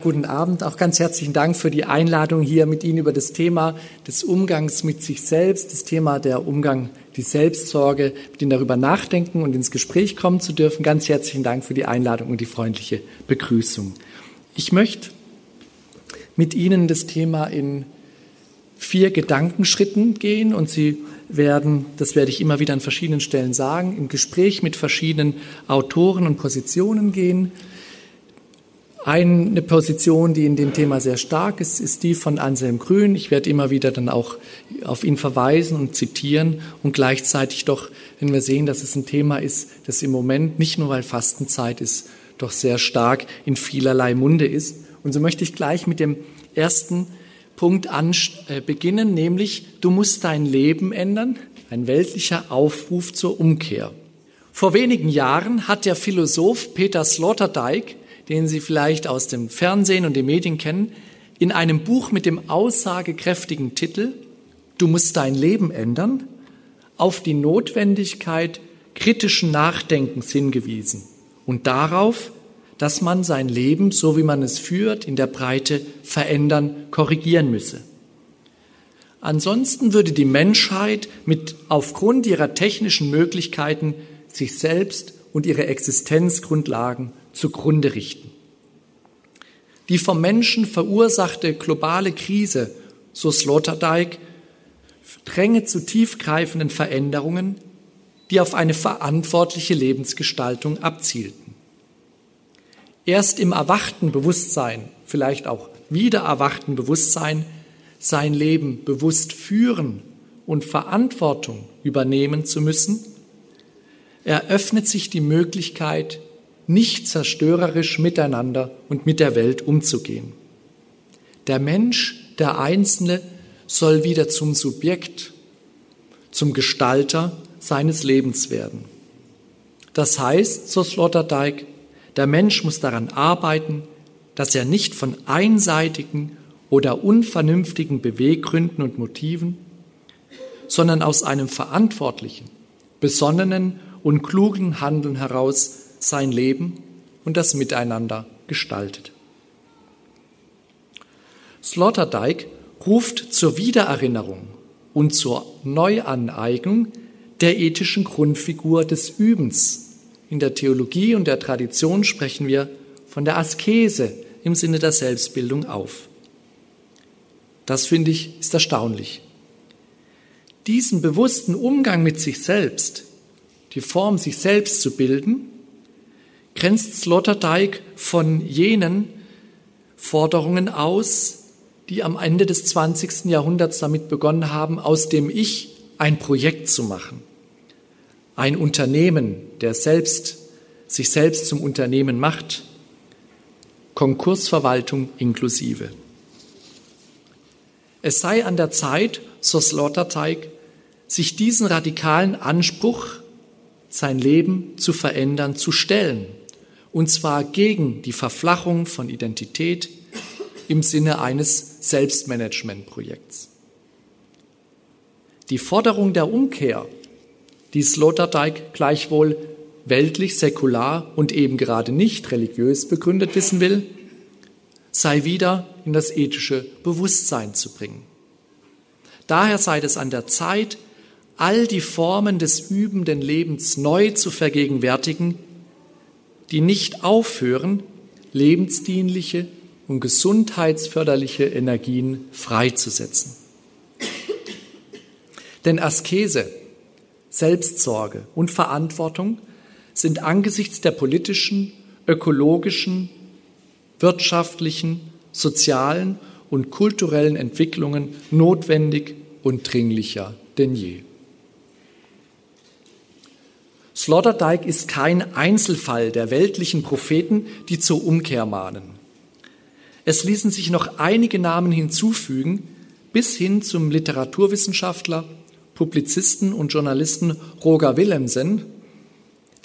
Guten Abend, auch ganz herzlichen Dank für die Einladung hier mit Ihnen über das Thema des Umgangs mit sich selbst, das Thema der Umgang, die Selbstsorge, mit Ihnen darüber nachdenken und ins Gespräch kommen zu dürfen. Ganz herzlichen Dank für die Einladung und die freundliche Begrüßung. Ich möchte mit Ihnen das Thema in vier Gedankenschritten gehen und Sie werden, das werde ich immer wieder an verschiedenen Stellen sagen, im Gespräch mit verschiedenen Autoren und Positionen gehen eine Position, die in dem Thema sehr stark ist, ist die von Anselm Grün. Ich werde immer wieder dann auch auf ihn verweisen und zitieren und gleichzeitig doch, wenn wir sehen, dass es ein Thema ist, das im Moment nicht nur weil Fastenzeit ist, doch sehr stark in vielerlei Munde ist. Und so möchte ich gleich mit dem ersten Punkt äh, beginnen, nämlich du musst dein Leben ändern, ein weltlicher Aufruf zur Umkehr. Vor wenigen Jahren hat der Philosoph Peter Sloterdijk den Sie vielleicht aus dem Fernsehen und den Medien kennen, in einem Buch mit dem aussagekräftigen Titel Du musst dein Leben ändern, auf die Notwendigkeit kritischen Nachdenkens hingewiesen und darauf, dass man sein Leben, so wie man es führt, in der Breite verändern, korrigieren müsse. Ansonsten würde die Menschheit mit aufgrund ihrer technischen Möglichkeiten sich selbst und ihre Existenzgrundlagen zugrunde richten. Die vom Menschen verursachte globale Krise, so Sloterdijk, dränge zu tiefgreifenden Veränderungen, die auf eine verantwortliche Lebensgestaltung abzielten. Erst im erwachten Bewusstsein, vielleicht auch wieder erwachten Bewusstsein, sein Leben bewusst führen und Verantwortung übernehmen zu müssen, eröffnet sich die Möglichkeit, nicht zerstörerisch miteinander und mit der Welt umzugehen. Der Mensch, der Einzelne, soll wieder zum Subjekt, zum Gestalter seines Lebens werden. Das heißt, so Sloterdijk, der Mensch muss daran arbeiten, dass er nicht von einseitigen oder unvernünftigen Beweggründen und Motiven, sondern aus einem verantwortlichen, besonnenen und klugen Handeln heraus sein Leben und das Miteinander gestaltet. Sloterdijk ruft zur Wiedererinnerung und zur Neuaneignung der ethischen Grundfigur des Übens. In der Theologie und der Tradition sprechen wir von der Askese im Sinne der Selbstbildung auf. Das finde ich ist erstaunlich. Diesen bewussten Umgang mit sich selbst, die Form, sich selbst zu bilden, grenzt Sloterdijk von jenen Forderungen aus, die am Ende des 20. Jahrhunderts damit begonnen haben, aus dem Ich ein Projekt zu machen. Ein Unternehmen, der selbst, sich selbst zum Unternehmen macht, Konkursverwaltung inklusive. Es sei an der Zeit, so Sloterdijk, sich diesen radikalen Anspruch, sein Leben zu verändern, zu stellen und zwar gegen die Verflachung von Identität im Sinne eines Selbstmanagementprojekts. Die Forderung der Umkehr, die Sloterdijk gleichwohl weltlich, säkular und eben gerade nicht religiös begründet wissen will, sei wieder in das ethische Bewusstsein zu bringen. Daher sei es an der Zeit, all die Formen des übenden Lebens neu zu vergegenwärtigen, die nicht aufhören, lebensdienliche und gesundheitsförderliche Energien freizusetzen. Denn Askese, Selbstsorge und Verantwortung sind angesichts der politischen, ökologischen, wirtschaftlichen, sozialen und kulturellen Entwicklungen notwendig und dringlicher denn je. Sloterdijk ist kein Einzelfall der weltlichen Propheten, die zur Umkehr mahnen. Es ließen sich noch einige Namen hinzufügen, bis hin zum Literaturwissenschaftler, Publizisten und Journalisten Roger Willemsen,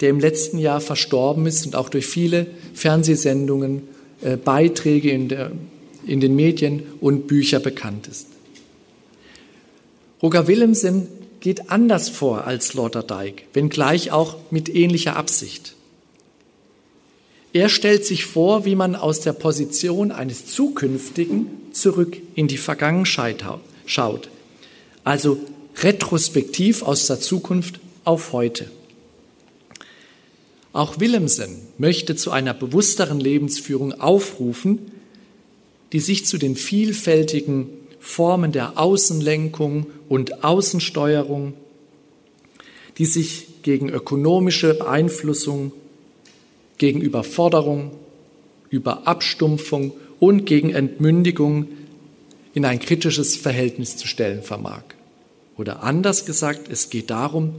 der im letzten Jahr verstorben ist und auch durch viele Fernsehsendungen, äh, Beiträge in, der, in den Medien und Bücher bekannt ist. Roger Willemsen geht anders vor als Sloterdijk, wenngleich auch mit ähnlicher Absicht. Er stellt sich vor, wie man aus der Position eines Zukünftigen zurück in die Vergangenheit schaut. Also retrospektiv aus der Zukunft auf heute. Auch Willemsen möchte zu einer bewussteren Lebensführung aufrufen, die sich zu den vielfältigen Formen der Außenlenkung und Außensteuerung, die sich gegen ökonomische Beeinflussung, gegen Überforderung, über Abstumpfung und gegen Entmündigung in ein kritisches Verhältnis zu stellen vermag. Oder anders gesagt, es geht darum,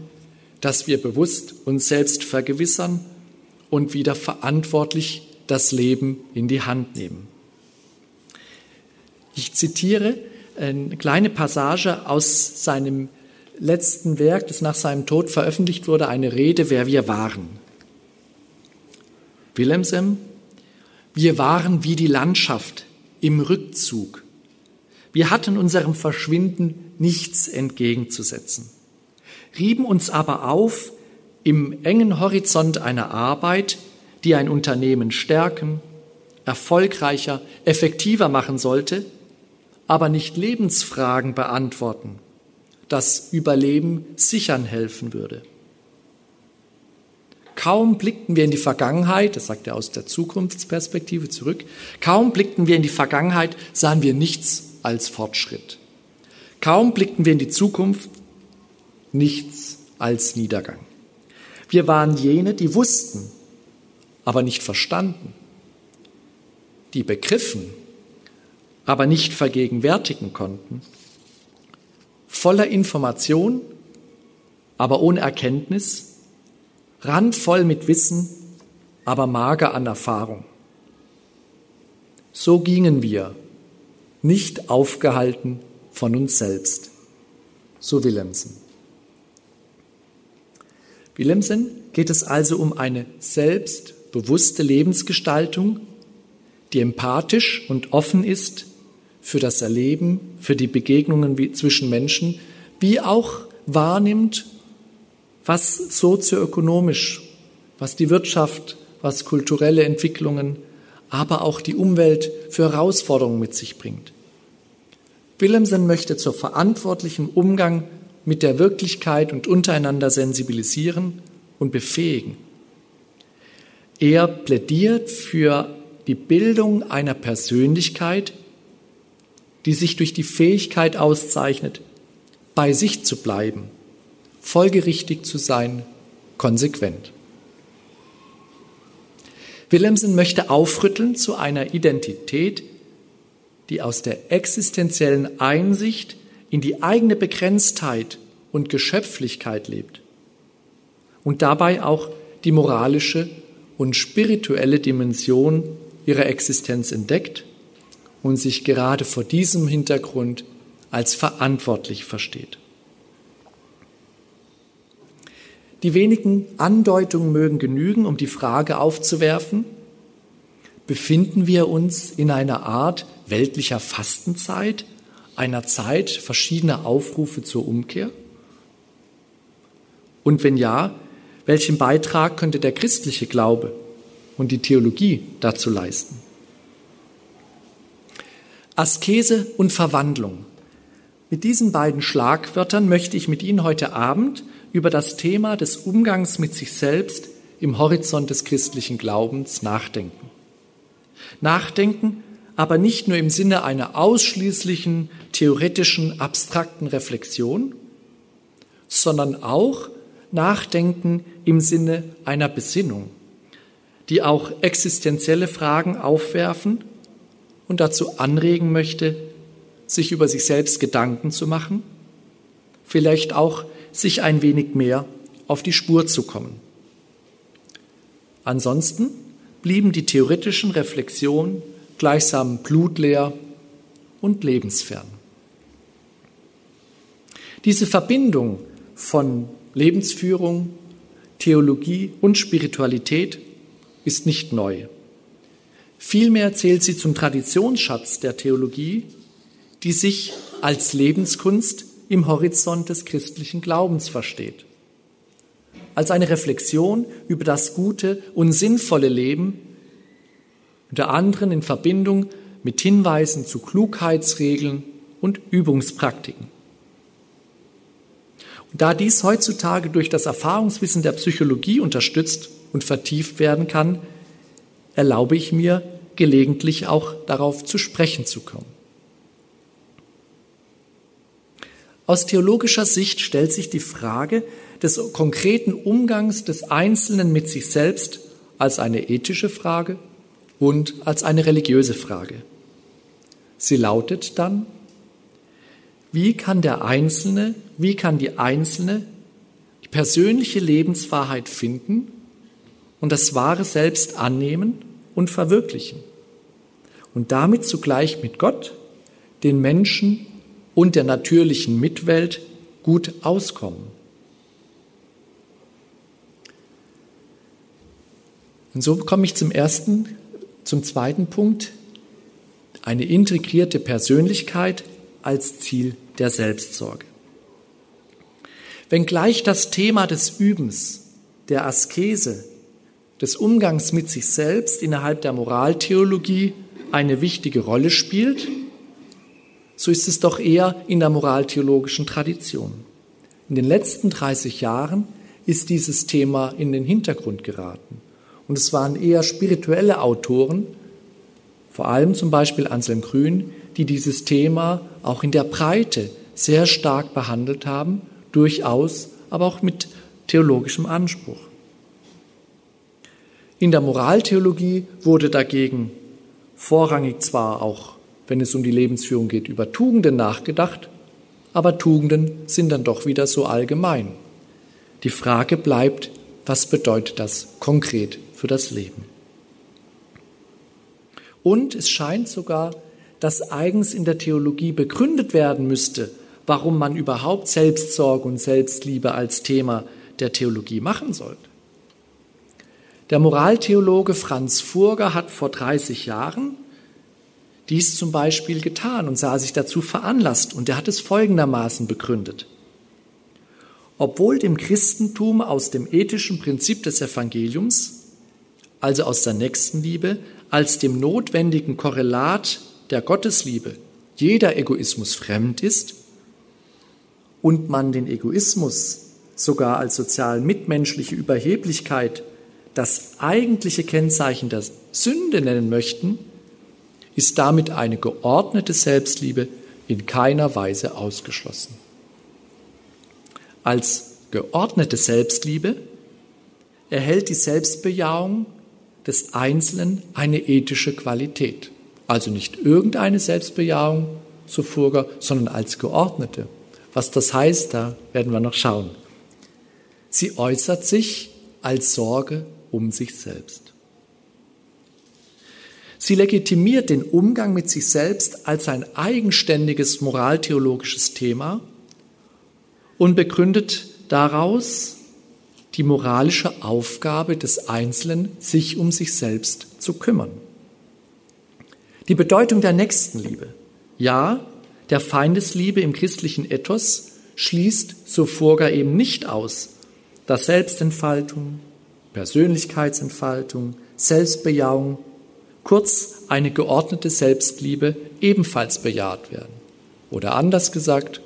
dass wir bewusst uns selbst vergewissern und wieder verantwortlich das Leben in die Hand nehmen. Ich zitiere eine kleine Passage aus seinem letzten Werk, das nach seinem Tod veröffentlicht wurde, eine Rede, wer wir waren. Willemsen, wir waren wie die Landschaft im Rückzug. Wir hatten unserem Verschwinden nichts entgegenzusetzen, rieben uns aber auf im engen Horizont einer Arbeit, die ein Unternehmen stärken, erfolgreicher, effektiver machen sollte, aber nicht Lebensfragen beantworten, das Überleben sichern helfen würde. Kaum blickten wir in die Vergangenheit, das sagt er aus der Zukunftsperspektive zurück, kaum blickten wir in die Vergangenheit, sahen wir nichts als Fortschritt. Kaum blickten wir in die Zukunft, nichts als Niedergang. Wir waren jene, die wussten, aber nicht verstanden, die begriffen, aber nicht vergegenwärtigen konnten, voller Information, aber ohne Erkenntnis, randvoll mit Wissen, aber mager an Erfahrung. So gingen wir, nicht aufgehalten von uns selbst. So Willemsen. Willemsen geht es also um eine selbstbewusste Lebensgestaltung, die empathisch und offen ist für das Erleben, für die Begegnungen zwischen Menschen, wie auch wahrnimmt, was sozioökonomisch, was die Wirtschaft, was kulturelle Entwicklungen, aber auch die Umwelt für Herausforderungen mit sich bringt. Willemsen möchte zur verantwortlichen Umgang mit der Wirklichkeit und untereinander sensibilisieren und befähigen. Er plädiert für die Bildung einer Persönlichkeit, die sich durch die Fähigkeit auszeichnet, bei sich zu bleiben, folgerichtig zu sein, konsequent. Willemsen möchte aufrütteln zu einer Identität, die aus der existenziellen Einsicht in die eigene Begrenztheit und Geschöpflichkeit lebt und dabei auch die moralische und spirituelle Dimension ihrer Existenz entdeckt und sich gerade vor diesem Hintergrund als verantwortlich versteht. Die wenigen Andeutungen mögen genügen, um die Frage aufzuwerfen, befinden wir uns in einer Art weltlicher Fastenzeit, einer Zeit verschiedener Aufrufe zur Umkehr? Und wenn ja, welchen Beitrag könnte der christliche Glaube und die Theologie dazu leisten? Askese und Verwandlung. Mit diesen beiden Schlagwörtern möchte ich mit Ihnen heute Abend über das Thema des Umgangs mit sich selbst im Horizont des christlichen Glaubens nachdenken. Nachdenken aber nicht nur im Sinne einer ausschließlichen theoretischen, abstrakten Reflexion, sondern auch Nachdenken im Sinne einer Besinnung, die auch existenzielle Fragen aufwerfen und dazu anregen möchte, sich über sich selbst Gedanken zu machen, vielleicht auch sich ein wenig mehr auf die Spur zu kommen. Ansonsten blieben die theoretischen Reflexionen gleichsam blutleer und lebensfern. Diese Verbindung von Lebensführung, Theologie und Spiritualität ist nicht neu. Vielmehr zählt sie zum Traditionsschatz der Theologie, die sich als Lebenskunst im Horizont des christlichen Glaubens versteht. Als eine Reflexion über das gute und sinnvolle Leben unter anderem in Verbindung mit Hinweisen zu Klugheitsregeln und Übungspraktiken. Und da dies heutzutage durch das Erfahrungswissen der Psychologie unterstützt und vertieft werden kann, erlaube ich mir, gelegentlich auch darauf zu sprechen zu kommen. Aus theologischer Sicht stellt sich die Frage des konkreten Umgangs des Einzelnen mit sich selbst als eine ethische Frage und als eine religiöse Frage. Sie lautet dann, wie kann der Einzelne, wie kann die Einzelne die persönliche Lebenswahrheit finden und das wahre Selbst annehmen und verwirklichen und damit zugleich mit Gott, den Menschen und der natürlichen Mitwelt gut auskommen. Und so komme ich zum ersten, zum zweiten Punkt, eine integrierte Persönlichkeit als Ziel der Selbstsorge. Wenngleich das Thema des Übens, der Askese, des Umgangs mit sich selbst innerhalb der Moraltheologie eine wichtige Rolle spielt, so ist es doch eher in der moraltheologischen Tradition. In den letzten 30 Jahren ist dieses Thema in den Hintergrund geraten. Und es waren eher spirituelle Autoren, vor allem zum Beispiel Anselm Grün, die dieses Thema auch in der Breite sehr stark behandelt haben, durchaus, aber auch mit theologischem Anspruch. In der Moraltheologie wurde dagegen vorrangig zwar auch, wenn es um die Lebensführung geht, über Tugenden nachgedacht, aber Tugenden sind dann doch wieder so allgemein. Die Frage bleibt, was bedeutet das konkret für das Leben? Und es scheint sogar, dass eigens in der Theologie begründet werden müsste, warum man überhaupt Selbstsorge und Selbstliebe als Thema der Theologie machen sollte. Der Moraltheologe Franz Furger hat vor 30 Jahren dies zum Beispiel getan und sah sich dazu veranlasst und er hat es folgendermaßen begründet. Obwohl dem Christentum aus dem ethischen Prinzip des Evangeliums, also aus der Nächstenliebe, als dem notwendigen Korrelat der Gottesliebe jeder Egoismus fremd ist und man den Egoismus sogar als sozial mitmenschliche Überheblichkeit das eigentliche Kennzeichen der Sünde nennen möchten, ist damit eine geordnete Selbstliebe in keiner Weise ausgeschlossen. Als geordnete Selbstliebe erhält die Selbstbejahung des Einzelnen eine ethische Qualität. Also nicht irgendeine Selbstbejahung, so Furger, sondern als geordnete. Was das heißt, da werden wir noch schauen. Sie äußert sich als Sorge um sich selbst. Sie legitimiert den Umgang mit sich selbst als ein eigenständiges moraltheologisches Thema und begründet daraus die moralische Aufgabe des Einzelnen, sich um sich selbst zu kümmern. Die Bedeutung der Nächstenliebe. Ja, der Feindesliebe im christlichen Ethos schließt, so Furger eben nicht aus, dass Selbstentfaltung, Persönlichkeitsentfaltung, Selbstbejahung, kurz eine geordnete Selbstliebe ebenfalls bejaht werden. Oder anders gesagt,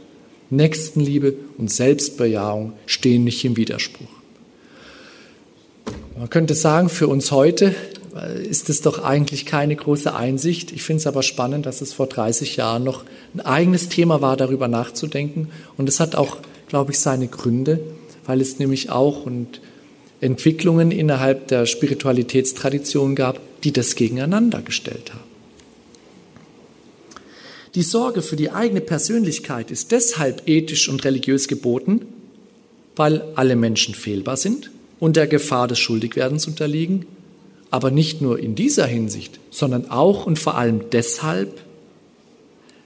Nächstenliebe und Selbstbejahung stehen nicht im Widerspruch. Man könnte sagen, für uns heute ist es doch eigentlich keine große Einsicht. Ich finde es aber spannend, dass es vor 30 Jahren noch ein eigenes Thema war, darüber nachzudenken. Und es hat auch, glaube ich, seine Gründe, weil es nämlich auch und Entwicklungen innerhalb der Spiritualitätstradition gab, die das gegeneinander gestellt haben. Die Sorge für die eigene Persönlichkeit ist deshalb ethisch und religiös geboten, weil alle Menschen fehlbar sind und der Gefahr des Schuldigwerdens unterliegen, aber nicht nur in dieser Hinsicht, sondern auch und vor allem deshalb,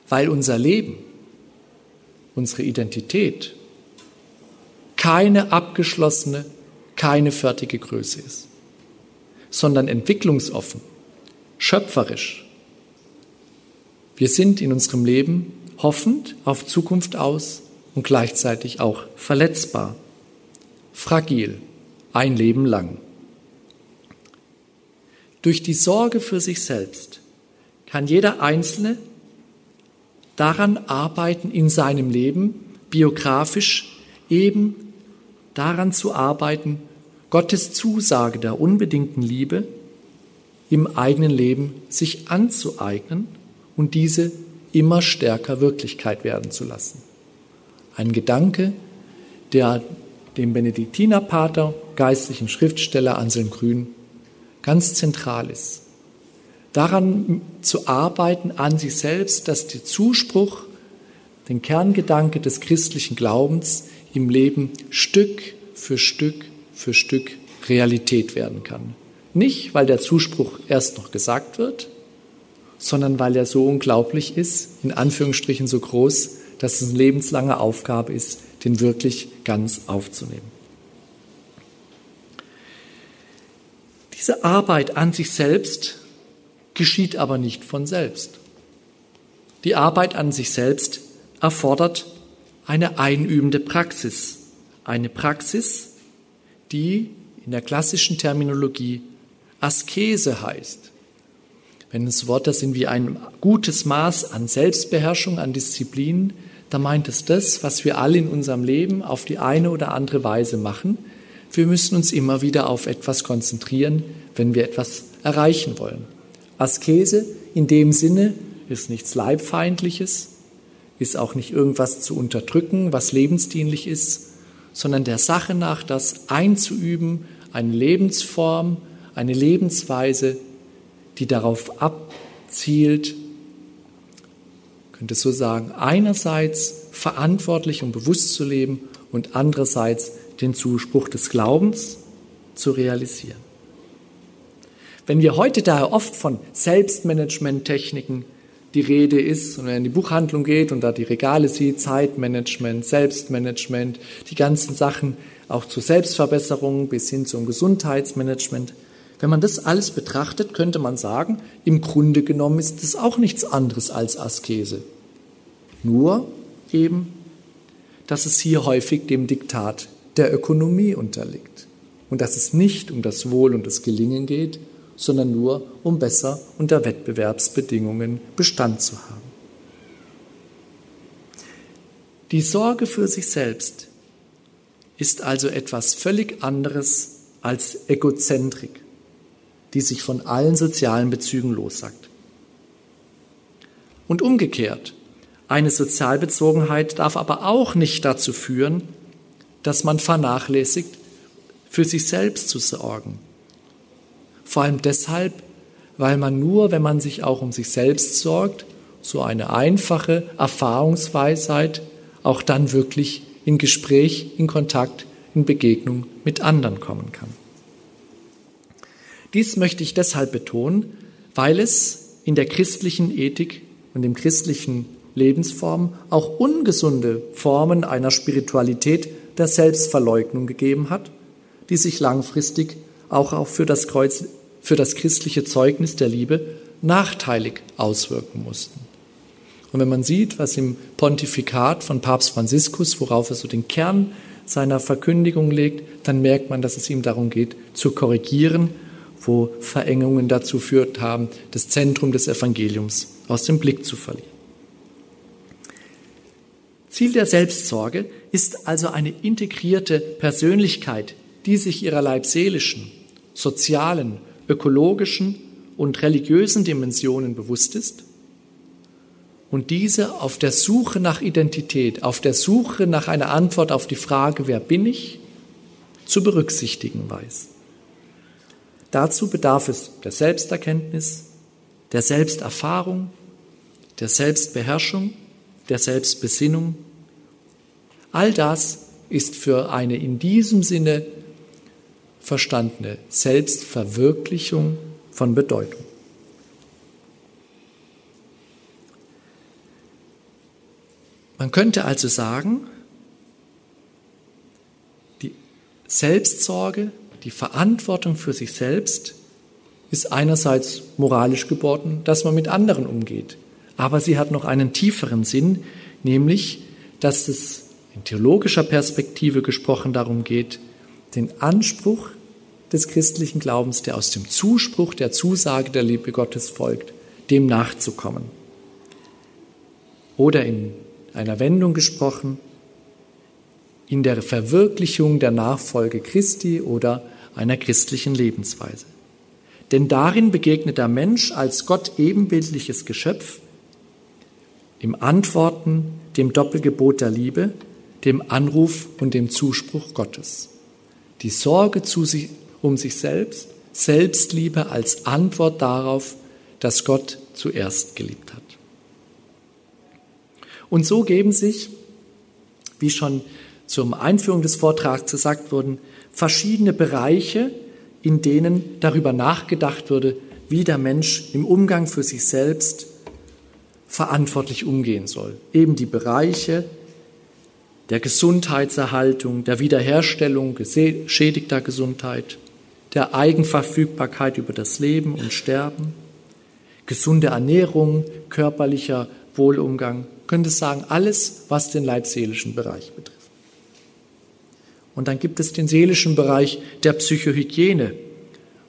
weil unser Leben, unsere Identität keine abgeschlossene, keine fertige Größe ist, sondern entwicklungsoffen, schöpferisch. Wir sind in unserem Leben hoffend auf Zukunft aus und gleichzeitig auch verletzbar, fragil, ein Leben lang. Durch die Sorge für sich selbst kann jeder Einzelne daran arbeiten, in seinem Leben biografisch eben daran zu arbeiten, Gottes Zusage der unbedingten Liebe im eigenen Leben sich anzueignen und diese immer stärker Wirklichkeit werden zu lassen. Ein Gedanke, der dem Benediktinerpater, geistlichen Schriftsteller Anselm Grün, ganz zentral ist. Daran zu arbeiten an sich selbst, dass der Zuspruch, den Kerngedanke des christlichen Glaubens im Leben Stück für Stück für Stück Realität werden kann. Nicht, weil der Zuspruch erst noch gesagt wird, sondern weil er so unglaublich ist, in Anführungsstrichen so groß, dass es eine lebenslange Aufgabe ist, den wirklich ganz aufzunehmen. Diese Arbeit an sich selbst geschieht aber nicht von selbst. Die Arbeit an sich selbst erfordert eine einübende Praxis, eine Praxis, die in der klassischen Terminologie Askese heißt. Wenn es Worte sind wie ein gutes Maß an Selbstbeherrschung, an Disziplin, da meint es das, was wir alle in unserem Leben auf die eine oder andere Weise machen. Wir müssen uns immer wieder auf etwas konzentrieren, wenn wir etwas erreichen wollen. Askese in dem Sinne ist nichts Leibfeindliches, ist auch nicht irgendwas zu unterdrücken, was lebensdienlich ist, sondern der Sache nach das einzuüben, eine Lebensform, eine Lebensweise, die darauf abzielt, könnte so sagen, einerseits verantwortlich und bewusst zu leben und andererseits den Zuspruch des Glaubens zu realisieren. Wenn wir heute daher oft von Selbstmanagement-Techniken die Rede ist und wenn in die Buchhandlung geht und da die Regale sieht, Zeitmanagement, Selbstmanagement, die ganzen Sachen auch zur Selbstverbesserung bis hin zum Gesundheitsmanagement, wenn man das alles betrachtet, könnte man sagen, im Grunde genommen ist das auch nichts anderes als Askese. Nur eben, dass es hier häufig dem Diktat der Ökonomie unterliegt und dass es nicht um das Wohl und das Gelingen geht, sondern nur um besser unter Wettbewerbsbedingungen Bestand zu haben. Die Sorge für sich selbst ist also etwas völlig anderes als Egozentrik die sich von allen sozialen Bezügen lossagt. Und umgekehrt, eine Sozialbezogenheit darf aber auch nicht dazu führen, dass man vernachlässigt, für sich selbst zu sorgen. Vor allem deshalb, weil man nur, wenn man sich auch um sich selbst sorgt, so eine einfache Erfahrungsweisheit auch dann wirklich in Gespräch, in Kontakt, in Begegnung mit anderen kommen kann. Dies möchte ich deshalb betonen, weil es in der christlichen Ethik und im christlichen Lebensform auch ungesunde Formen einer Spiritualität der Selbstverleugnung gegeben hat, die sich langfristig auch für das, Kreuz, für das christliche Zeugnis der Liebe nachteilig auswirken mussten. Und wenn man sieht, was im Pontifikat von Papst Franziskus, worauf er so den Kern seiner Verkündigung legt, dann merkt man, dass es ihm darum geht, zu korrigieren wo Verengungen dazu führt haben, das Zentrum des Evangeliums aus dem Blick zu verlieren. Ziel der Selbstsorge ist also eine integrierte Persönlichkeit, die sich ihrer leibseelischen, sozialen, ökologischen und religiösen Dimensionen bewusst ist und diese auf der Suche nach Identität, auf der Suche nach einer Antwort auf die Frage, wer bin ich, zu berücksichtigen weiß. Dazu bedarf es der Selbsterkenntnis, der Selbsterfahrung, der Selbstbeherrschung, der Selbstbesinnung. All das ist für eine in diesem Sinne verstandene Selbstverwirklichung von Bedeutung. Man könnte also sagen, die Selbstsorge die Verantwortung für sich selbst ist einerseits moralisch geboten, dass man mit anderen umgeht. Aber sie hat noch einen tieferen Sinn, nämlich, dass es in theologischer Perspektive gesprochen darum geht, den Anspruch des christlichen Glaubens, der aus dem Zuspruch der Zusage der Liebe Gottes folgt, dem nachzukommen. Oder in einer Wendung gesprochen, in der Verwirklichung der Nachfolge Christi oder einer christlichen Lebensweise. Denn darin begegnet der Mensch als Gott ebenbildliches Geschöpf im Antworten dem Doppelgebot der Liebe, dem Anruf und dem Zuspruch Gottes. Die Sorge sich, um sich selbst, Selbstliebe als Antwort darauf, dass Gott zuerst geliebt hat. Und so geben sich, wie schon zur Einführung des Vortrags gesagt wurden, verschiedene Bereiche, in denen darüber nachgedacht wurde, wie der Mensch im Umgang für sich selbst verantwortlich umgehen soll. Eben die Bereiche der Gesundheitserhaltung, der Wiederherstellung geschädigter Gesundheit, der Eigenverfügbarkeit über das Leben und Sterben, gesunde Ernährung, körperlicher Wohlumgang, könnte sagen, alles, was den leibseelischen Bereich betrifft. Und dann gibt es den seelischen Bereich der Psychohygiene,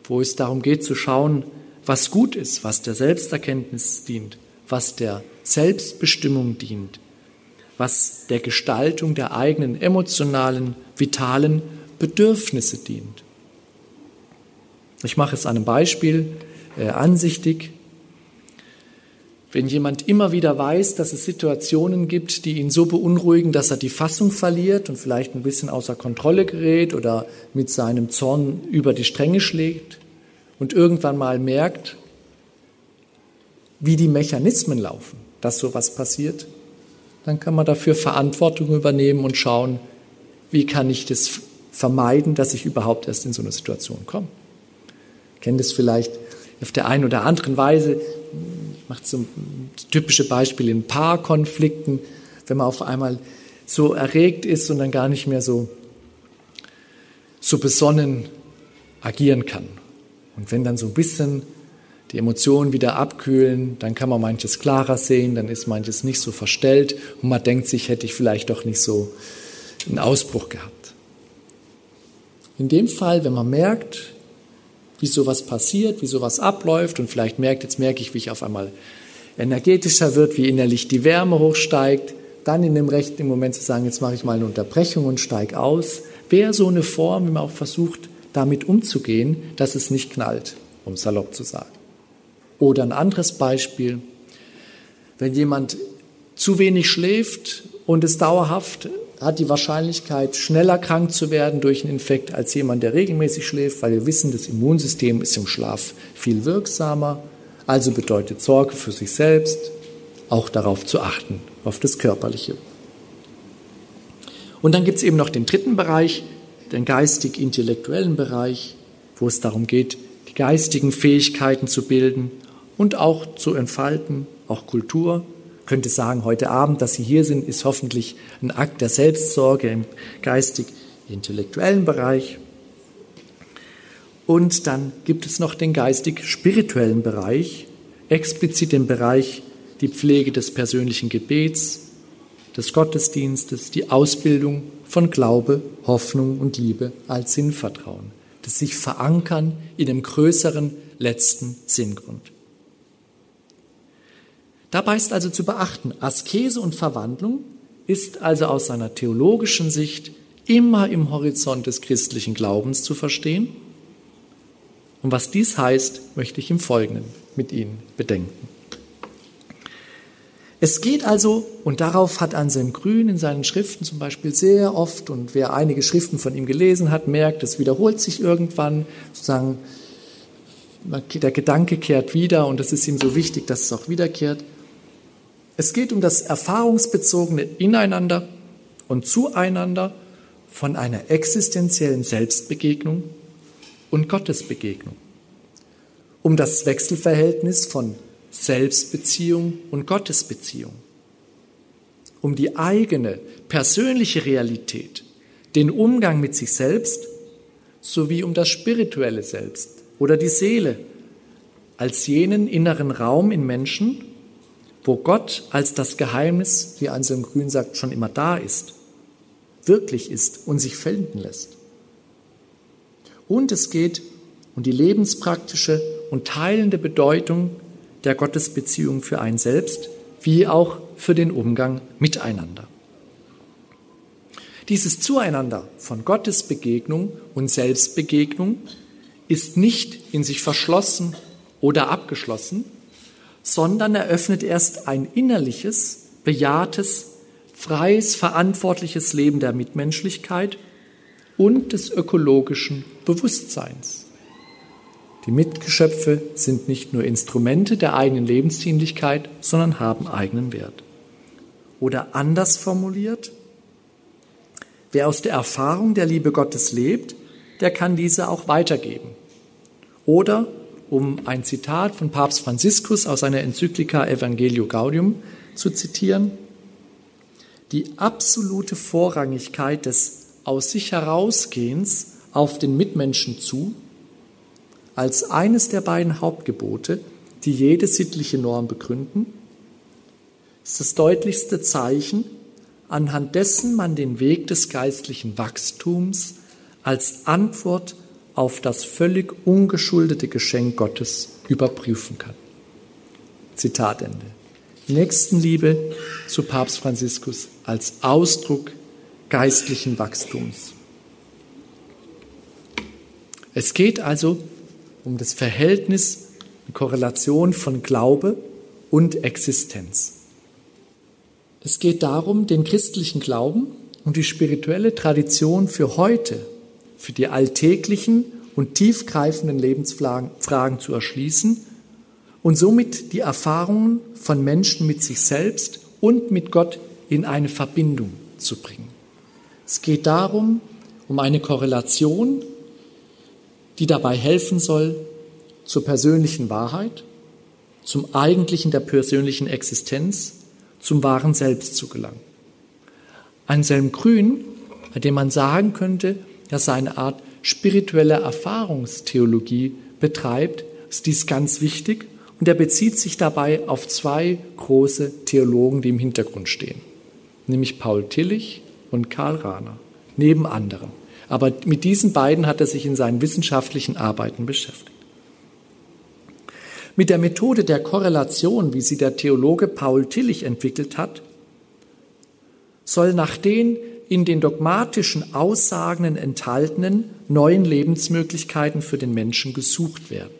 wo es darum geht zu schauen, was gut ist, was der Selbsterkenntnis dient, was der Selbstbestimmung dient, was der Gestaltung der eigenen emotionalen, vitalen Bedürfnisse dient. Ich mache es einem Beispiel äh, ansichtig. Wenn jemand immer wieder weiß, dass es Situationen gibt, die ihn so beunruhigen, dass er die Fassung verliert und vielleicht ein bisschen außer Kontrolle gerät oder mit seinem Zorn über die Stränge schlägt und irgendwann mal merkt, wie die Mechanismen laufen, dass sowas passiert, dann kann man dafür Verantwortung übernehmen und schauen, wie kann ich das vermeiden, dass ich überhaupt erst in so eine Situation komme. Kennt es vielleicht auf der einen oder anderen Weise, macht so ein typische Beispiel in Paarkonflikten, wenn man auf einmal so erregt ist und dann gar nicht mehr so, so besonnen agieren kann. Und wenn dann so ein bisschen die Emotionen wieder abkühlen, dann kann man manches klarer sehen, dann ist manches nicht so verstellt und man denkt sich, hätte ich vielleicht doch nicht so einen Ausbruch gehabt. In dem Fall, wenn man merkt, wie sowas passiert, wie sowas abläuft und vielleicht merkt, jetzt merke ich, wie ich auf einmal energetischer wird, wie innerlich die Wärme hochsteigt, dann in dem rechten Moment zu sagen, jetzt mache ich mal eine Unterbrechung und steige aus, wäre so eine Form, wie man auch versucht, damit umzugehen, dass es nicht knallt, um salopp zu sagen. Oder ein anderes Beispiel, wenn jemand zu wenig schläft und es dauerhaft hat die Wahrscheinlichkeit, schneller krank zu werden durch einen Infekt als jemand, der regelmäßig schläft, weil wir wissen, das Immunsystem ist im Schlaf viel wirksamer. Also bedeutet Sorge für sich selbst, auch darauf zu achten, auf das Körperliche. Und dann gibt es eben noch den dritten Bereich, den geistig-intellektuellen Bereich, wo es darum geht, die geistigen Fähigkeiten zu bilden und auch zu entfalten, auch Kultur, könnte sagen, heute Abend, dass Sie hier sind, ist hoffentlich ein Akt der Selbstsorge im geistig-intellektuellen Bereich. Und dann gibt es noch den geistig-spirituellen Bereich, explizit den Bereich die Pflege des persönlichen Gebets, des Gottesdienstes, die Ausbildung von Glaube, Hoffnung und Liebe als Sinnvertrauen, das sich verankern in dem größeren letzten Sinngrund. Dabei ist also zu beachten, Askese und Verwandlung ist also aus seiner theologischen Sicht immer im Horizont des christlichen Glaubens zu verstehen. Und was dies heißt, möchte ich im Folgenden mit Ihnen bedenken. Es geht also, und darauf hat Anselm Grün in seinen Schriften zum Beispiel sehr oft, und wer einige Schriften von ihm gelesen hat, merkt, es wiederholt sich irgendwann, sozusagen, der Gedanke kehrt wieder und es ist ihm so wichtig, dass es auch wiederkehrt. Es geht um das erfahrungsbezogene Ineinander und Zueinander von einer existenziellen Selbstbegegnung und Gottesbegegnung. Um das Wechselverhältnis von Selbstbeziehung und Gottesbeziehung. Um die eigene persönliche Realität, den Umgang mit sich selbst sowie um das spirituelle Selbst oder die Seele als jenen inneren Raum in Menschen, wo Gott als das Geheimnis, wie Anselm Grün sagt, schon immer da ist, wirklich ist und sich finden lässt. Und es geht um die lebenspraktische und teilende Bedeutung der Gottesbeziehung für ein selbst, wie auch für den Umgang miteinander. Dieses Zueinander von Gottesbegegnung und Selbstbegegnung ist nicht in sich verschlossen oder abgeschlossen, sondern eröffnet erst ein innerliches, bejahtes, freies, verantwortliches Leben der Mitmenschlichkeit und des ökologischen Bewusstseins. Die Mitgeschöpfe sind nicht nur Instrumente der eigenen Lebensdienlichkeit, sondern haben eigenen Wert. Oder anders formuliert, wer aus der Erfahrung der Liebe Gottes lebt, der kann diese auch weitergeben. Oder, um ein Zitat von Papst Franziskus aus seiner Enzyklika Evangelio Gaudium zu zitieren, die absolute Vorrangigkeit des aus sich herausgehens auf den Mitmenschen zu als eines der beiden Hauptgebote, die jede sittliche Norm begründen, ist das deutlichste Zeichen, anhand dessen man den Weg des geistlichen Wachstums als Antwort auf das völlig ungeschuldete Geschenk Gottes überprüfen kann. Zitat Ende. Nächstenliebe zu Papst Franziskus als Ausdruck geistlichen Wachstums. Es geht also um das Verhältnis, die Korrelation von Glaube und Existenz. Es geht darum, den christlichen Glauben und die spirituelle Tradition für heute, für die alltäglichen und tiefgreifenden Lebensfragen zu erschließen und somit die Erfahrungen von Menschen mit sich selbst und mit Gott in eine Verbindung zu bringen. Es geht darum, um eine Korrelation die dabei helfen soll, zur persönlichen Wahrheit, zum Eigentlichen der persönlichen Existenz, zum wahren Selbst zu gelangen. Anselm Grün, bei dem man sagen könnte, dass er eine Art spirituelle Erfahrungstheologie betreibt, ist dies ganz wichtig und er bezieht sich dabei auf zwei große Theologen, die im Hintergrund stehen, nämlich Paul Tillich und Karl Rahner, neben anderen. Aber mit diesen beiden hat er sich in seinen wissenschaftlichen Arbeiten beschäftigt. Mit der Methode der Korrelation, wie sie der Theologe Paul Tillich entwickelt hat, soll nach den in den dogmatischen Aussagen enthaltenen neuen Lebensmöglichkeiten für den Menschen gesucht werden.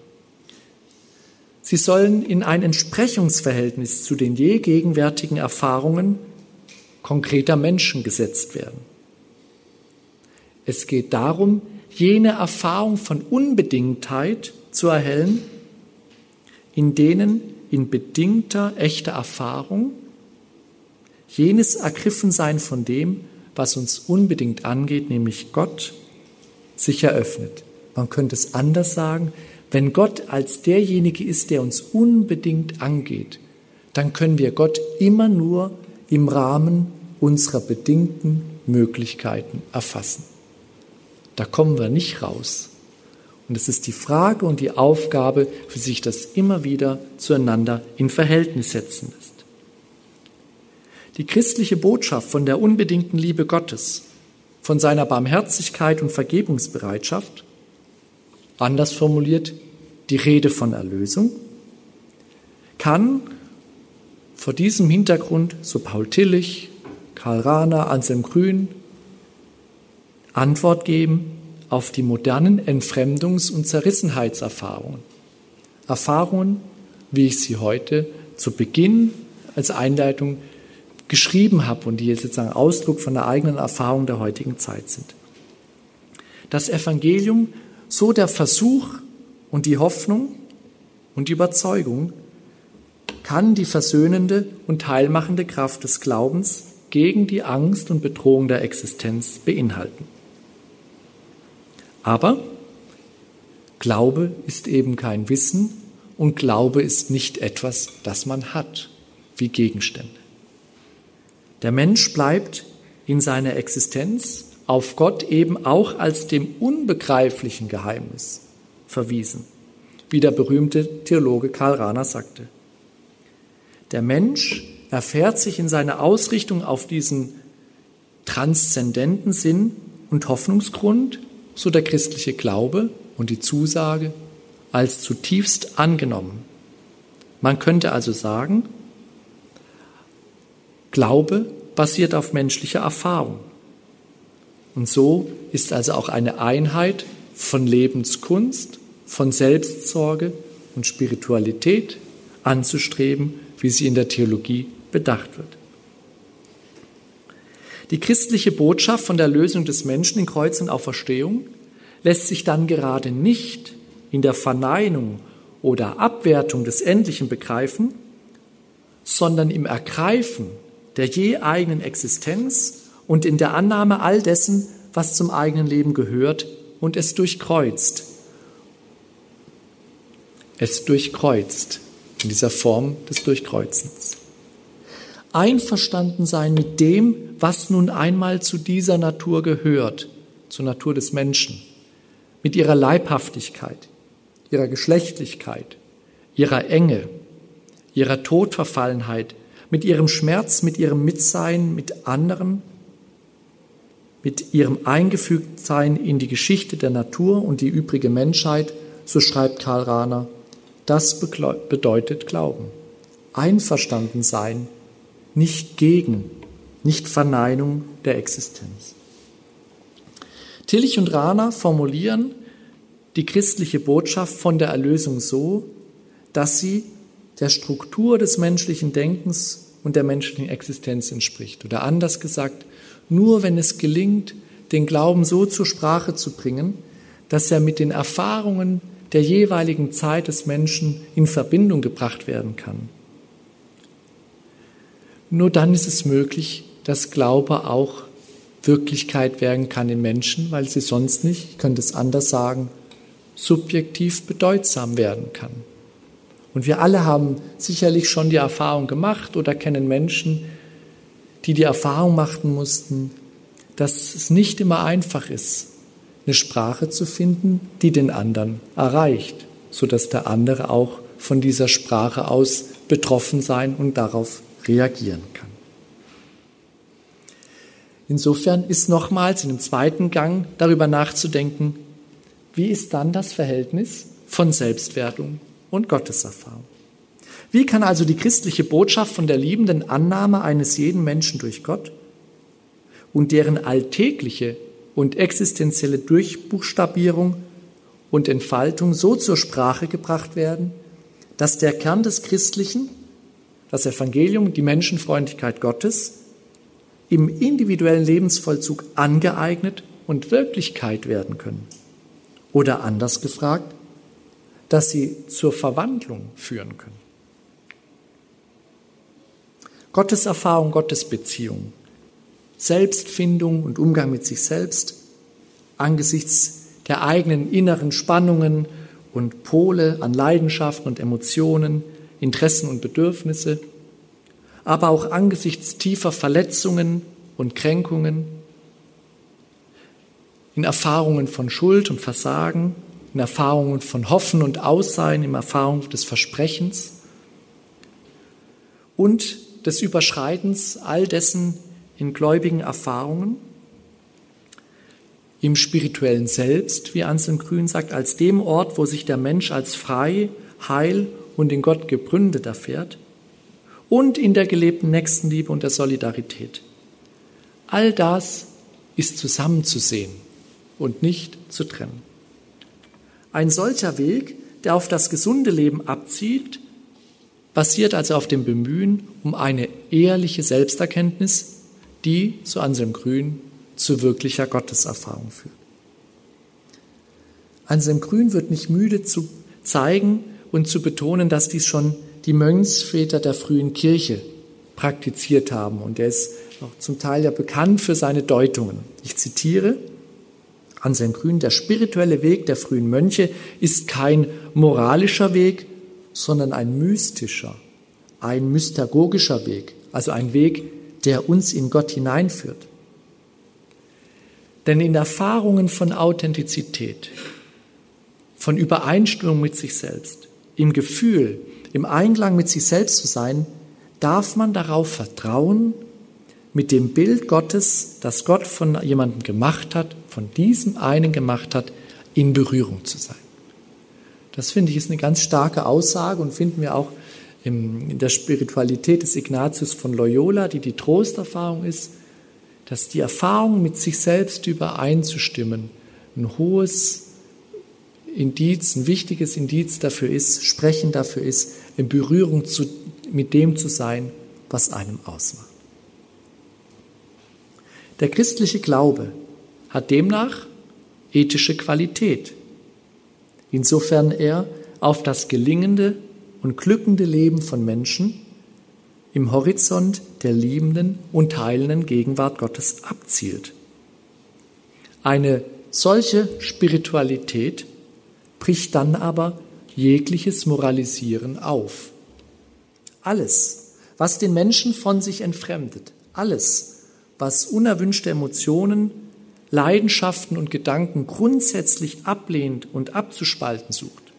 Sie sollen in ein Entsprechungsverhältnis zu den je gegenwärtigen Erfahrungen konkreter Menschen gesetzt werden. Es geht darum, jene Erfahrung von Unbedingtheit zu erhellen, in denen in bedingter, echter Erfahrung jenes Ergriffensein von dem, was uns unbedingt angeht, nämlich Gott, sich eröffnet. Man könnte es anders sagen, wenn Gott als derjenige ist, der uns unbedingt angeht, dann können wir Gott immer nur im Rahmen unserer bedingten Möglichkeiten erfassen. Da kommen wir nicht raus. Und es ist die Frage und die Aufgabe, für sich das immer wieder zueinander in Verhältnis setzen lässt. Die christliche Botschaft von der unbedingten Liebe Gottes, von seiner Barmherzigkeit und Vergebungsbereitschaft, anders formuliert die Rede von Erlösung, kann vor diesem Hintergrund, so Paul Tillich, Karl Rahner, Anselm Grün, Antwort geben auf die modernen Entfremdungs- und Zerrissenheitserfahrungen. Erfahrungen, wie ich sie heute zu Beginn als Einleitung geschrieben habe und die jetzt sozusagen Ausdruck von der eigenen Erfahrung der heutigen Zeit sind. Das Evangelium, so der Versuch und die Hoffnung und die Überzeugung, kann die versöhnende und heilmachende Kraft des Glaubens gegen die Angst und Bedrohung der Existenz beinhalten. Aber Glaube ist eben kein Wissen und Glaube ist nicht etwas, das man hat, wie Gegenstände. Der Mensch bleibt in seiner Existenz auf Gott eben auch als dem unbegreiflichen Geheimnis verwiesen, wie der berühmte Theologe Karl Rahner sagte. Der Mensch erfährt sich in seiner Ausrichtung auf diesen transzendenten Sinn und Hoffnungsgrund so der christliche Glaube und die Zusage, als zutiefst angenommen. Man könnte also sagen, Glaube basiert auf menschlicher Erfahrung. Und so ist also auch eine Einheit von Lebenskunst, von Selbstsorge und Spiritualität anzustreben, wie sie in der Theologie bedacht wird. Die christliche Botschaft von der Lösung des Menschen in Kreuz und Auferstehung lässt sich dann gerade nicht in der Verneinung oder Abwertung des Endlichen begreifen, sondern im Ergreifen der je eigenen Existenz und in der Annahme all dessen, was zum eigenen Leben gehört und es durchkreuzt. Es durchkreuzt in dieser Form des Durchkreuzens. Einverstanden sein mit dem, was nun einmal zu dieser Natur gehört, zur Natur des Menschen, mit ihrer Leibhaftigkeit, ihrer Geschlechtlichkeit, ihrer Enge, ihrer Todverfallenheit, mit ihrem Schmerz, mit ihrem Mitsein mit anderen, mit ihrem Eingefügtsein in die Geschichte der Natur und die übrige Menschheit, so schreibt Karl Rahner, das bedeutet Glauben. Einverstanden sein, nicht gegen, nicht Verneinung der Existenz. Tillich und Rahner formulieren die christliche Botschaft von der Erlösung so, dass sie der Struktur des menschlichen Denkens und der menschlichen Existenz entspricht. Oder anders gesagt, nur wenn es gelingt, den Glauben so zur Sprache zu bringen, dass er mit den Erfahrungen der jeweiligen Zeit des Menschen in Verbindung gebracht werden kann. Nur dann ist es möglich, dass Glaube auch Wirklichkeit werden kann in Menschen, weil sie sonst nicht, ich könnte es anders sagen, subjektiv bedeutsam werden kann. Und wir alle haben sicherlich schon die Erfahrung gemacht oder kennen Menschen, die die Erfahrung machen mussten, dass es nicht immer einfach ist, eine Sprache zu finden, die den anderen erreicht, sodass der andere auch von dieser Sprache aus betroffen sein und darauf reagieren kann. Insofern ist nochmals in dem zweiten Gang darüber nachzudenken, wie ist dann das Verhältnis von Selbstwertung und Gotteserfahrung. Wie kann also die christliche Botschaft von der liebenden Annahme eines jeden Menschen durch Gott und deren alltägliche und existenzielle Durchbuchstabierung und Entfaltung so zur Sprache gebracht werden, dass der Kern des Christlichen, das Evangelium, die Menschenfreundlichkeit Gottes, im individuellen Lebensvollzug angeeignet und Wirklichkeit werden können. Oder anders gefragt, dass sie zur Verwandlung führen können. Gottes Erfahrung, Gottes Beziehung, Selbstfindung und Umgang mit sich selbst angesichts der eigenen inneren Spannungen und Pole an Leidenschaften und Emotionen, Interessen und Bedürfnisse, aber auch angesichts tiefer Verletzungen und Kränkungen, in Erfahrungen von Schuld und Versagen, in Erfahrungen von Hoffen und Aussein, in Erfahrung des Versprechens und des Überschreitens all dessen in gläubigen Erfahrungen, im spirituellen Selbst, wie Anselm Grün sagt, als dem Ort, wo sich der Mensch als frei, heil und in Gott gegründet erfährt, und in der gelebten Nächstenliebe und der Solidarität. All das ist zusammenzusehen und nicht zu trennen. Ein solcher Weg, der auf das gesunde Leben abzielt, basiert also auf dem Bemühen um eine ehrliche Selbsterkenntnis, die, so Anselm Grün, zu wirklicher Gotteserfahrung führt. Anselm Grün wird nicht müde zu zeigen und zu betonen, dass dies schon die Mönchsväter der frühen Kirche praktiziert haben. Und er ist auch zum Teil ja bekannt für seine Deutungen. Ich zitiere Anselm Grün, der spirituelle Weg der frühen Mönche ist kein moralischer Weg, sondern ein mystischer, ein mystagogischer Weg, also ein Weg, der uns in Gott hineinführt. Denn in Erfahrungen von Authentizität, von Übereinstimmung mit sich selbst, im Gefühl, im Einklang mit sich selbst zu sein, darf man darauf vertrauen, mit dem Bild Gottes, das Gott von jemandem gemacht hat, von diesem einen gemacht hat, in Berührung zu sein. Das finde ich ist eine ganz starke Aussage und finden wir auch in der Spiritualität des Ignatius von Loyola, die die Trosterfahrung ist, dass die Erfahrung mit sich selbst übereinzustimmen ein hohes Indiz, ein wichtiges Indiz dafür ist, Sprechen dafür ist, in Berührung zu, mit dem zu sein, was einem ausmacht. Der christliche Glaube hat demnach ethische Qualität, insofern er auf das gelingende und glückende Leben von Menschen im Horizont der liebenden und teilenden Gegenwart Gottes abzielt. Eine solche Spiritualität bricht dann aber jegliches Moralisieren auf. Alles, was den Menschen von sich entfremdet, alles, was unerwünschte Emotionen, Leidenschaften und Gedanken grundsätzlich ablehnt und abzuspalten sucht.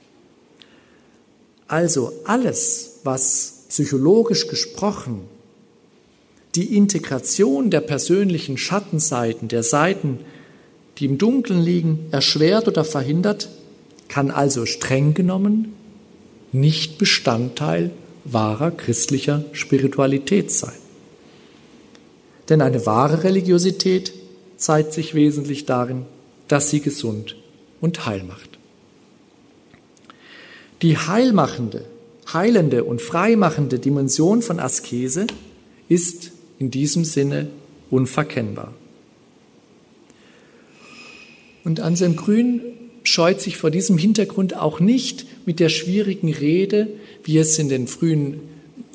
Also alles, was psychologisch gesprochen die Integration der persönlichen Schattenseiten, der Seiten, die im Dunkeln liegen, erschwert oder verhindert, kann also streng genommen nicht Bestandteil wahrer christlicher Spiritualität sein. Denn eine wahre Religiosität zeigt sich wesentlich darin, dass sie gesund und heil macht. Die heilmachende, heilende und freimachende Dimension von Askese ist in diesem Sinne unverkennbar. Und Anselm Grün scheut sich vor diesem Hintergrund auch nicht mit der schwierigen Rede, wie es in den frühen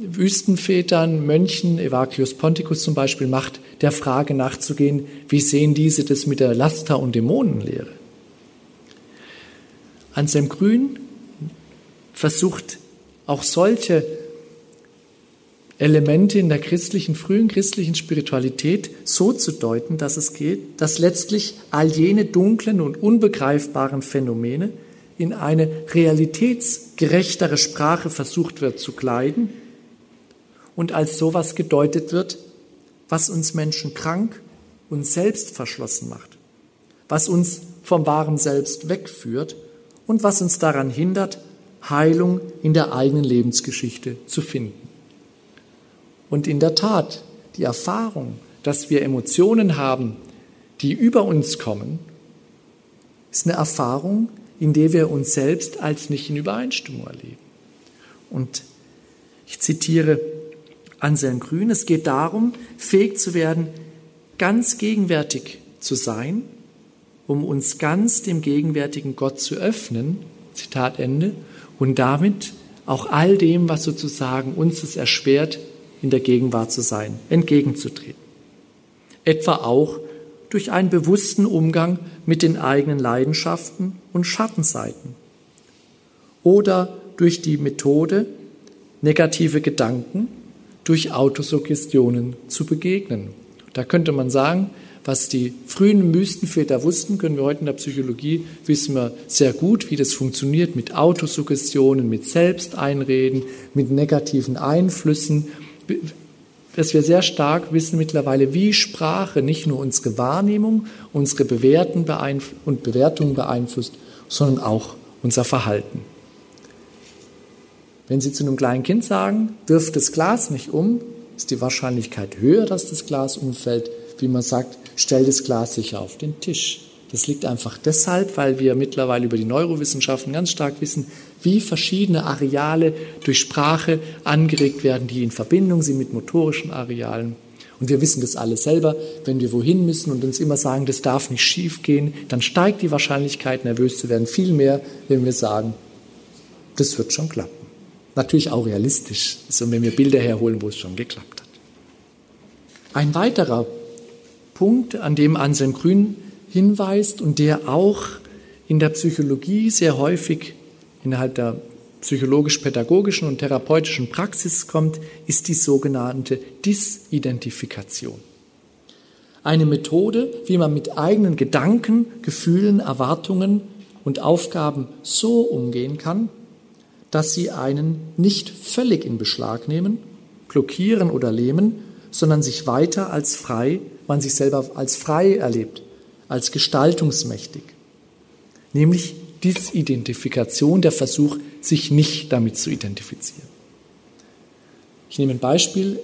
Wüstenvätern, Mönchen, Evacuus Ponticus zum Beispiel macht, der Frage nachzugehen, wie sehen diese das mit der Laster- und Dämonenlehre? Anselm Grün versucht auch solche Elemente in der christlichen, frühen christlichen Spiritualität so zu deuten, dass es geht, dass letztlich all jene dunklen und unbegreifbaren Phänomene in eine realitätsgerechtere Sprache versucht wird zu kleiden und als sowas gedeutet wird, was uns Menschen krank und selbstverschlossen macht, was uns vom wahren Selbst wegführt und was uns daran hindert, Heilung in der eigenen Lebensgeschichte zu finden. Und in der Tat, die Erfahrung, dass wir Emotionen haben, die über uns kommen, ist eine Erfahrung, in der wir uns selbst als nicht in Übereinstimmung erleben. Und ich zitiere Anselm Grün, es geht darum, fähig zu werden, ganz gegenwärtig zu sein, um uns ganz dem gegenwärtigen Gott zu öffnen, Zitat Ende, und damit auch all dem, was sozusagen uns es erschwert, in der Gegenwart zu sein, entgegenzutreten. Etwa auch durch einen bewussten Umgang mit den eigenen Leidenschaften und Schattenseiten. Oder durch die Methode, negative Gedanken durch Autosuggestionen zu begegnen. Da könnte man sagen, was die frühen Mystenväter wussten, können wir heute in der Psychologie, wissen wir sehr gut, wie das funktioniert mit Autosuggestionen, mit Selbsteinreden, mit negativen Einflüssen dass wir sehr stark wissen mittlerweile, wie Sprache nicht nur unsere Wahrnehmung, unsere Bewerten und Bewertungen beeinflusst, sondern auch unser Verhalten. Wenn Sie zu einem kleinen Kind sagen, wirf das Glas nicht um, ist die Wahrscheinlichkeit höher, dass das Glas umfällt, wie man sagt, stell das Glas sicher auf den Tisch. Das liegt einfach deshalb, weil wir mittlerweile über die Neurowissenschaften ganz stark wissen, wie verschiedene Areale durch Sprache angeregt werden, die in Verbindung sind mit motorischen Arealen. Und wir wissen das alle selber, wenn wir wohin müssen und uns immer sagen, das darf nicht schief gehen, dann steigt die Wahrscheinlichkeit, nervös zu werden, viel mehr, wenn wir sagen, das wird schon klappen. Natürlich auch realistisch, so wenn wir Bilder herholen, wo es schon geklappt hat. Ein weiterer Punkt, an dem Anselm Grün hinweist und der auch in der Psychologie sehr häufig innerhalb der psychologisch-pädagogischen und therapeutischen Praxis kommt, ist die sogenannte Disidentifikation. Eine Methode, wie man mit eigenen Gedanken, Gefühlen, Erwartungen und Aufgaben so umgehen kann, dass sie einen nicht völlig in Beschlag nehmen, blockieren oder lähmen, sondern sich weiter als frei, man sich selber als frei erlebt, als gestaltungsmächtig. Nämlich Disidentifikation, der Versuch, sich nicht damit zu identifizieren. Ich nehme ein Beispiel.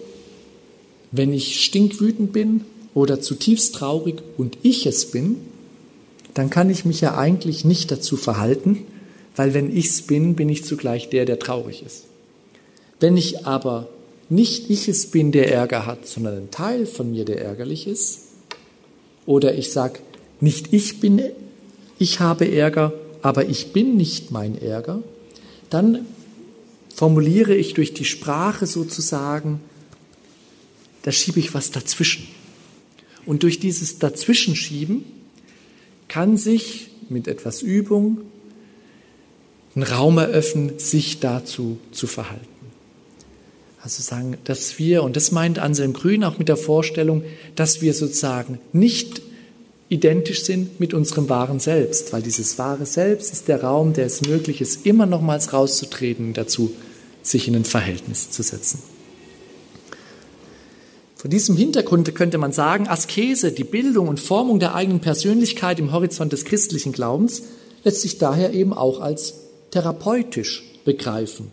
Wenn ich stinkwütend bin oder zutiefst traurig und ich es bin, dann kann ich mich ja eigentlich nicht dazu verhalten, weil wenn ich es bin, bin ich zugleich der, der traurig ist. Wenn ich aber nicht ich es bin, der Ärger hat, sondern ein Teil von mir, der ärgerlich ist, oder ich sage, nicht ich bin, ich habe Ärger, aber ich bin nicht mein Ärger, dann formuliere ich durch die Sprache sozusagen, da schiebe ich was dazwischen. Und durch dieses Dazwischenschieben kann sich mit etwas Übung ein Raum eröffnen, sich dazu zu verhalten. Also sagen, dass wir, und das meint Anselm Grün auch mit der Vorstellung, dass wir sozusagen nicht identisch sind mit unserem wahren Selbst, weil dieses wahre Selbst ist der Raum, der es möglich ist, immer nochmals rauszutreten, dazu sich in ein Verhältnis zu setzen. Vor diesem Hintergrund könnte man sagen, Askese, die Bildung und Formung der eigenen Persönlichkeit im Horizont des christlichen Glaubens, lässt sich daher eben auch als therapeutisch begreifen.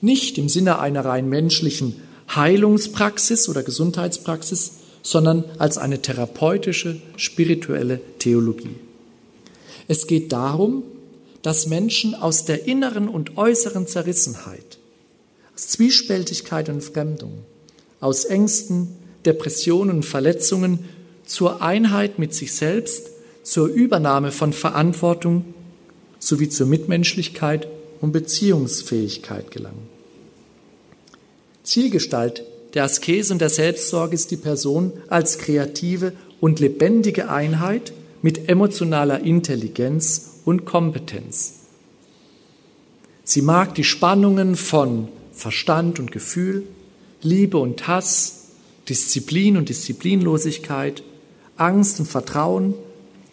Nicht im Sinne einer rein menschlichen Heilungspraxis oder Gesundheitspraxis, sondern als eine therapeutische, spirituelle Theologie. Es geht darum, dass Menschen aus der inneren und äußeren Zerrissenheit, aus Zwiespältigkeit und Fremdung, aus Ängsten, Depressionen und Verletzungen zur Einheit mit sich selbst, zur Übernahme von Verantwortung sowie zur Mitmenschlichkeit und Beziehungsfähigkeit gelangen. Zielgestalt der Askese und der Selbstsorge ist die Person als kreative und lebendige Einheit mit emotionaler Intelligenz und Kompetenz. Sie mag die Spannungen von Verstand und Gefühl, Liebe und Hass, Disziplin und Disziplinlosigkeit, Angst und Vertrauen,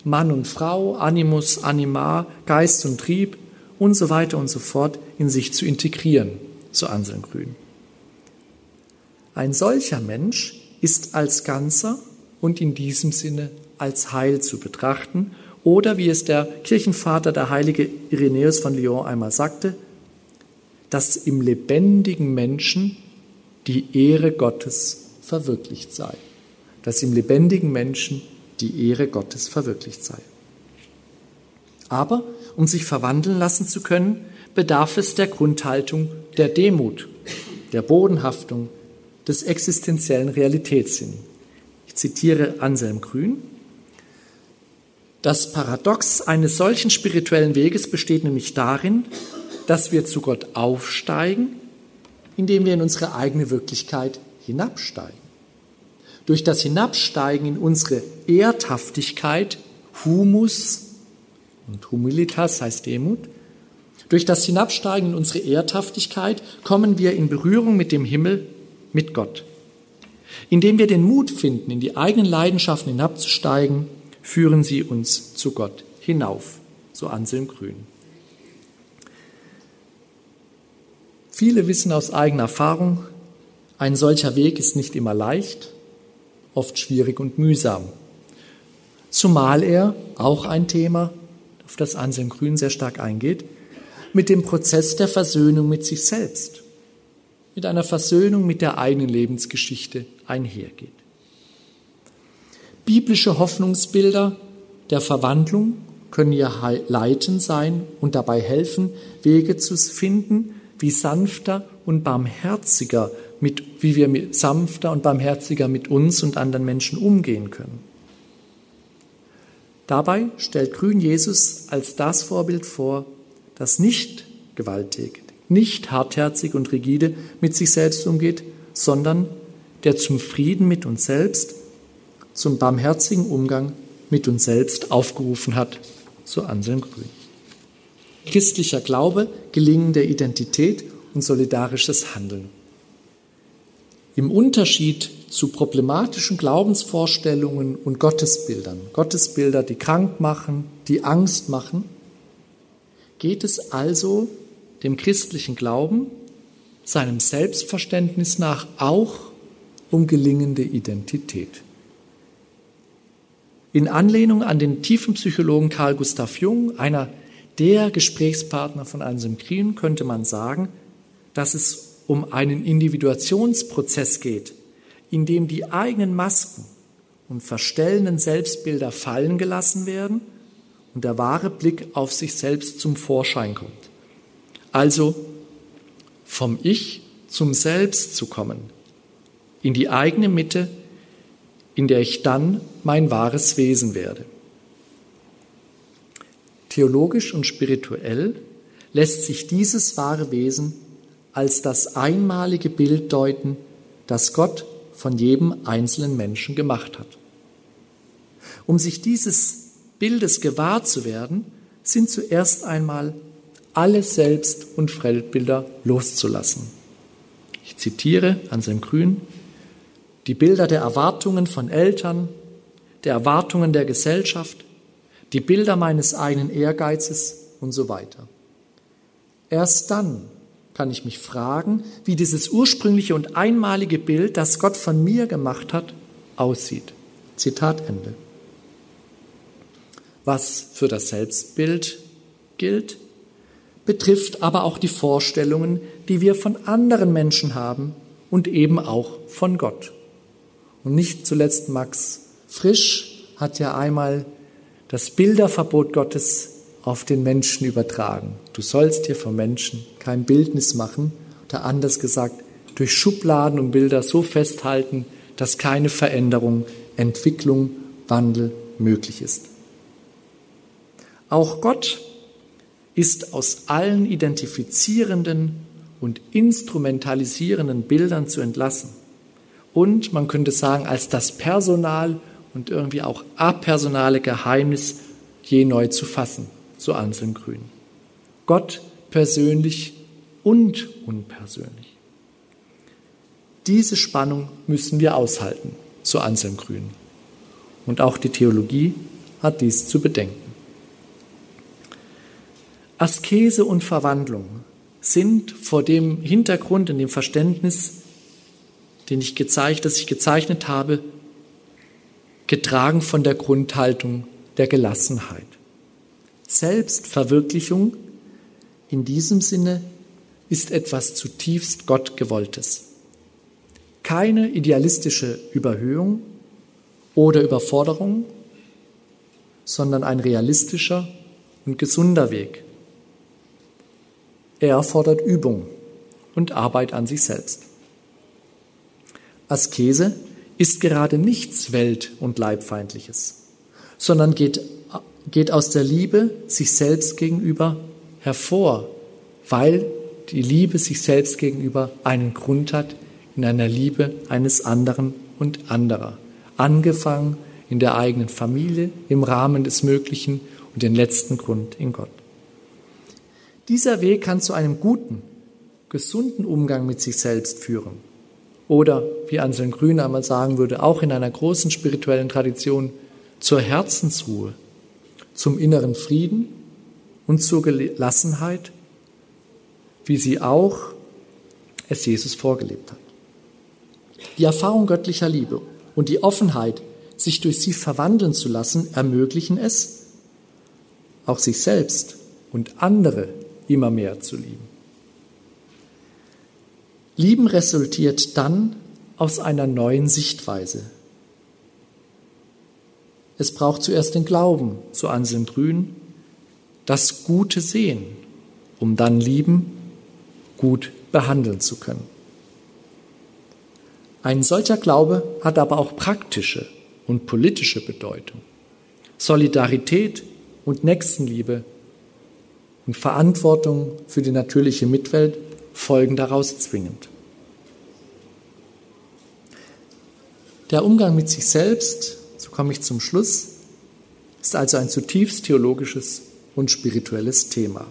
Mann und Frau, Animus, Anima, Geist und Trieb und so weiter und so fort in sich zu integrieren, so Anselm Grün. Ein solcher Mensch ist als Ganzer und in diesem Sinne als Heil zu betrachten oder wie es der Kirchenvater, der heilige Irenäus von Lyon einmal sagte, dass im lebendigen Menschen die Ehre Gottes verwirklicht sei. Dass im lebendigen Menschen die Ehre Gottes verwirklicht sei. Aber um sich verwandeln lassen zu können, bedarf es der Grundhaltung der Demut, der Bodenhaftung, des existenziellen Realitätssinn. Ich zitiere Anselm Grün. Das Paradox eines solchen spirituellen Weges besteht nämlich darin, dass wir zu Gott aufsteigen, indem wir in unsere eigene Wirklichkeit hinabsteigen. Durch das Hinabsteigen in unsere Erdhaftigkeit, Humus und Humilitas heißt Demut, durch das Hinabsteigen in unsere Erdhaftigkeit kommen wir in Berührung mit dem Himmel mit Gott. Indem wir den Mut finden, in die eigenen Leidenschaften hinabzusteigen, führen sie uns zu Gott hinauf, so Anselm Grün. Viele wissen aus eigener Erfahrung, ein solcher Weg ist nicht immer leicht, oft schwierig und mühsam. Zumal er, auch ein Thema, auf das Anselm Grün sehr stark eingeht, mit dem Prozess der Versöhnung mit sich selbst mit einer Versöhnung mit der eigenen Lebensgeschichte einhergeht. Biblische Hoffnungsbilder der Verwandlung können ja leitend sein und dabei helfen, Wege zu finden, wie sanfter und barmherziger mit, wie wir sanfter und barmherziger mit uns und anderen Menschen umgehen können. Dabei stellt Grün Jesus als das Vorbild vor, das nicht gewalttätig, nicht hartherzig und rigide mit sich selbst umgeht, sondern der zum Frieden mit uns selbst, zum barmherzigen Umgang mit uns selbst aufgerufen hat, so Anselm Grün. Christlicher Glaube, gelingende Identität und solidarisches Handeln. Im Unterschied zu problematischen Glaubensvorstellungen und Gottesbildern, Gottesbilder, die krank machen, die Angst machen, geht es also dem christlichen Glauben, seinem Selbstverständnis nach auch um gelingende Identität. In Anlehnung an den tiefen Psychologen Carl Gustav Jung, einer der Gesprächspartner von Anselm Green, könnte man sagen, dass es um einen Individuationsprozess geht, in dem die eigenen Masken und verstellenden Selbstbilder fallen gelassen werden und der wahre Blick auf sich selbst zum Vorschein kommt. Also vom Ich zum Selbst zu kommen, in die eigene Mitte, in der ich dann mein wahres Wesen werde. Theologisch und spirituell lässt sich dieses wahre Wesen als das einmalige Bild deuten, das Gott von jedem einzelnen Menschen gemacht hat. Um sich dieses Bildes gewahr zu werden, sind zuerst einmal alle Selbst- und Fremdbilder loszulassen. Ich zitiere Anselm Grün, die Bilder der Erwartungen von Eltern, der Erwartungen der Gesellschaft, die Bilder meines eigenen Ehrgeizes und so weiter. Erst dann kann ich mich fragen, wie dieses ursprüngliche und einmalige Bild, das Gott von mir gemacht hat, aussieht. Zitat Ende. Was für das Selbstbild gilt, betrifft aber auch die Vorstellungen, die wir von anderen Menschen haben und eben auch von Gott. Und nicht zuletzt Max Frisch hat ja einmal das Bilderverbot Gottes auf den Menschen übertragen. Du sollst dir vom Menschen kein Bildnis machen, oder anders gesagt, durch Schubladen und Bilder so festhalten, dass keine Veränderung, Entwicklung, Wandel möglich ist. Auch Gott ist aus allen identifizierenden und instrumentalisierenden Bildern zu entlassen. Und man könnte sagen, als das Personal und irgendwie auch apersonale Geheimnis je neu zu fassen so Anselm Grün. Gott persönlich und unpersönlich. Diese Spannung müssen wir aushalten, so Anselm Grün. Und auch die Theologie hat dies zu bedenken. Askese und Verwandlung sind vor dem Hintergrund, in dem Verständnis, den ich gezeichnet, das ich gezeichnet habe, getragen von der Grundhaltung der Gelassenheit. Selbstverwirklichung in diesem Sinne ist etwas zutiefst Gottgewolltes. Keine idealistische Überhöhung oder Überforderung, sondern ein realistischer und gesunder Weg. Er erfordert Übung und Arbeit an sich selbst. Askese ist gerade nichts Welt- und Leibfeindliches, sondern geht geht aus der Liebe sich selbst gegenüber hervor, weil die Liebe sich selbst gegenüber einen Grund hat in einer Liebe eines anderen und anderer. Angefangen in der eigenen Familie, im Rahmen des Möglichen und den letzten Grund in Gott. Dieser Weg kann zu einem guten, gesunden Umgang mit sich selbst führen. Oder, wie Anselm Grün einmal sagen würde, auch in einer großen spirituellen Tradition zur Herzensruhe, zum inneren Frieden und zur Gelassenheit, wie sie auch es Jesus vorgelebt hat. Die Erfahrung göttlicher Liebe und die Offenheit, sich durch sie verwandeln zu lassen, ermöglichen es, auch sich selbst und andere immer mehr zu lieben. Lieben resultiert dann aus einer neuen Sichtweise, es braucht zuerst den Glauben, so Anselm Grün, das Gute sehen, um dann lieben, gut behandeln zu können. Ein solcher Glaube hat aber auch praktische und politische Bedeutung. Solidarität und Nächstenliebe und Verantwortung für die natürliche Mitwelt folgen daraus zwingend. Der Umgang mit sich selbst so komme ich zum Schluss, ist also ein zutiefst theologisches und spirituelles Thema.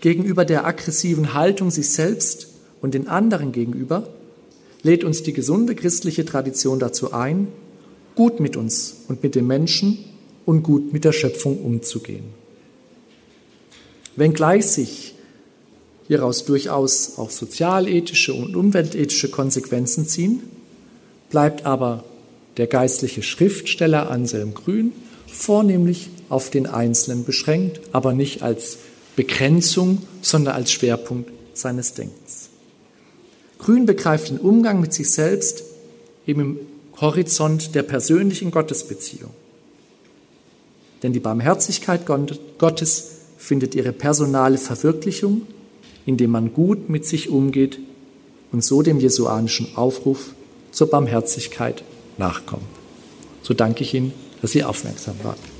Gegenüber der aggressiven Haltung sich selbst und den anderen gegenüber lädt uns die gesunde christliche Tradition dazu ein, gut mit uns und mit den Menschen und gut mit der Schöpfung umzugehen. Wenngleich sich hieraus durchaus auch sozialethische und umweltethische Konsequenzen ziehen, bleibt aber der geistliche Schriftsteller Anselm Grün vornehmlich auf den Einzelnen beschränkt, aber nicht als Begrenzung, sondern als Schwerpunkt seines Denkens. Grün begreift den Umgang mit sich selbst eben im Horizont der persönlichen Gottesbeziehung. Denn die Barmherzigkeit Gottes findet ihre personale Verwirklichung, indem man gut mit sich umgeht und so dem jesuanischen Aufruf zur Barmherzigkeit nachkommt. So danke ich Ihnen, dass Sie aufmerksam waren.